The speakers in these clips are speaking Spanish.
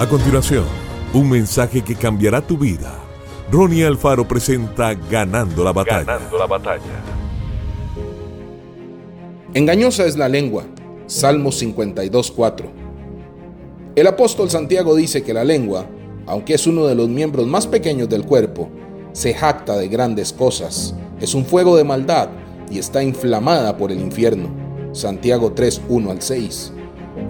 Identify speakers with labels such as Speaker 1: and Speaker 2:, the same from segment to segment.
Speaker 1: A continuación, un mensaje que cambiará tu vida. Ronnie Alfaro presenta Ganando la batalla.
Speaker 2: Ganando la batalla.
Speaker 3: Engañosa es la lengua. Salmos 52.4. El apóstol Santiago dice que la lengua, aunque es uno de los miembros más pequeños del cuerpo, se jacta de grandes cosas, es un fuego de maldad y está inflamada por el infierno. Santiago 3, 1 al 6.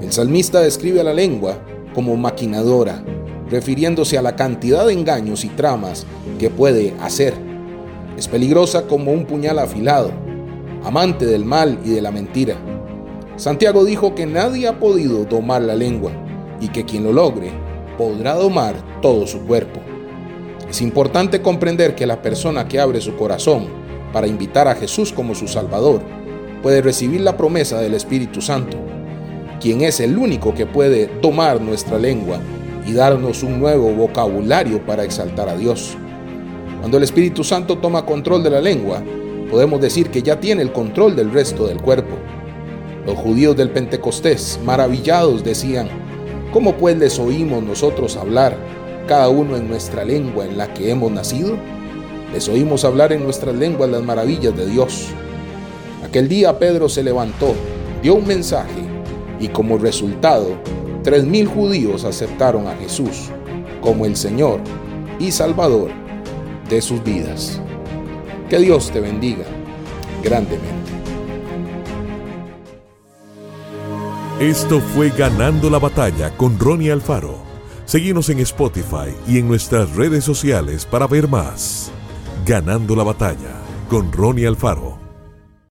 Speaker 3: El salmista describe a la lengua como maquinadora, refiriéndose a la cantidad de engaños y tramas que puede hacer. Es peligrosa como un puñal afilado, amante del mal y de la mentira. Santiago dijo que nadie ha podido domar la lengua y que quien lo logre podrá domar todo su cuerpo. Es importante comprender que la persona que abre su corazón para invitar a Jesús como su Salvador puede recibir la promesa del Espíritu Santo, quien es el único que puede tomar nuestra lengua y darnos un nuevo vocabulario para exaltar a Dios. Cuando el Espíritu Santo toma control de la lengua, podemos decir que ya tiene el control del resto del cuerpo. Los judíos del Pentecostés, maravillados, decían, ¿cómo pues les oímos nosotros hablar cada uno en nuestra lengua en la que hemos nacido? Les oímos hablar en nuestras lenguas las maravillas de Dios. Aquel día Pedro se levantó, dio un mensaje y como resultado, tres mil judíos aceptaron a Jesús como el Señor y Salvador de sus vidas. Que Dios te bendiga grandemente.
Speaker 1: Esto fue Ganando la Batalla con Ronnie Alfaro. Seguimos en Spotify y en nuestras redes sociales para ver más. Ganando la Batalla con Ronnie Alfaro.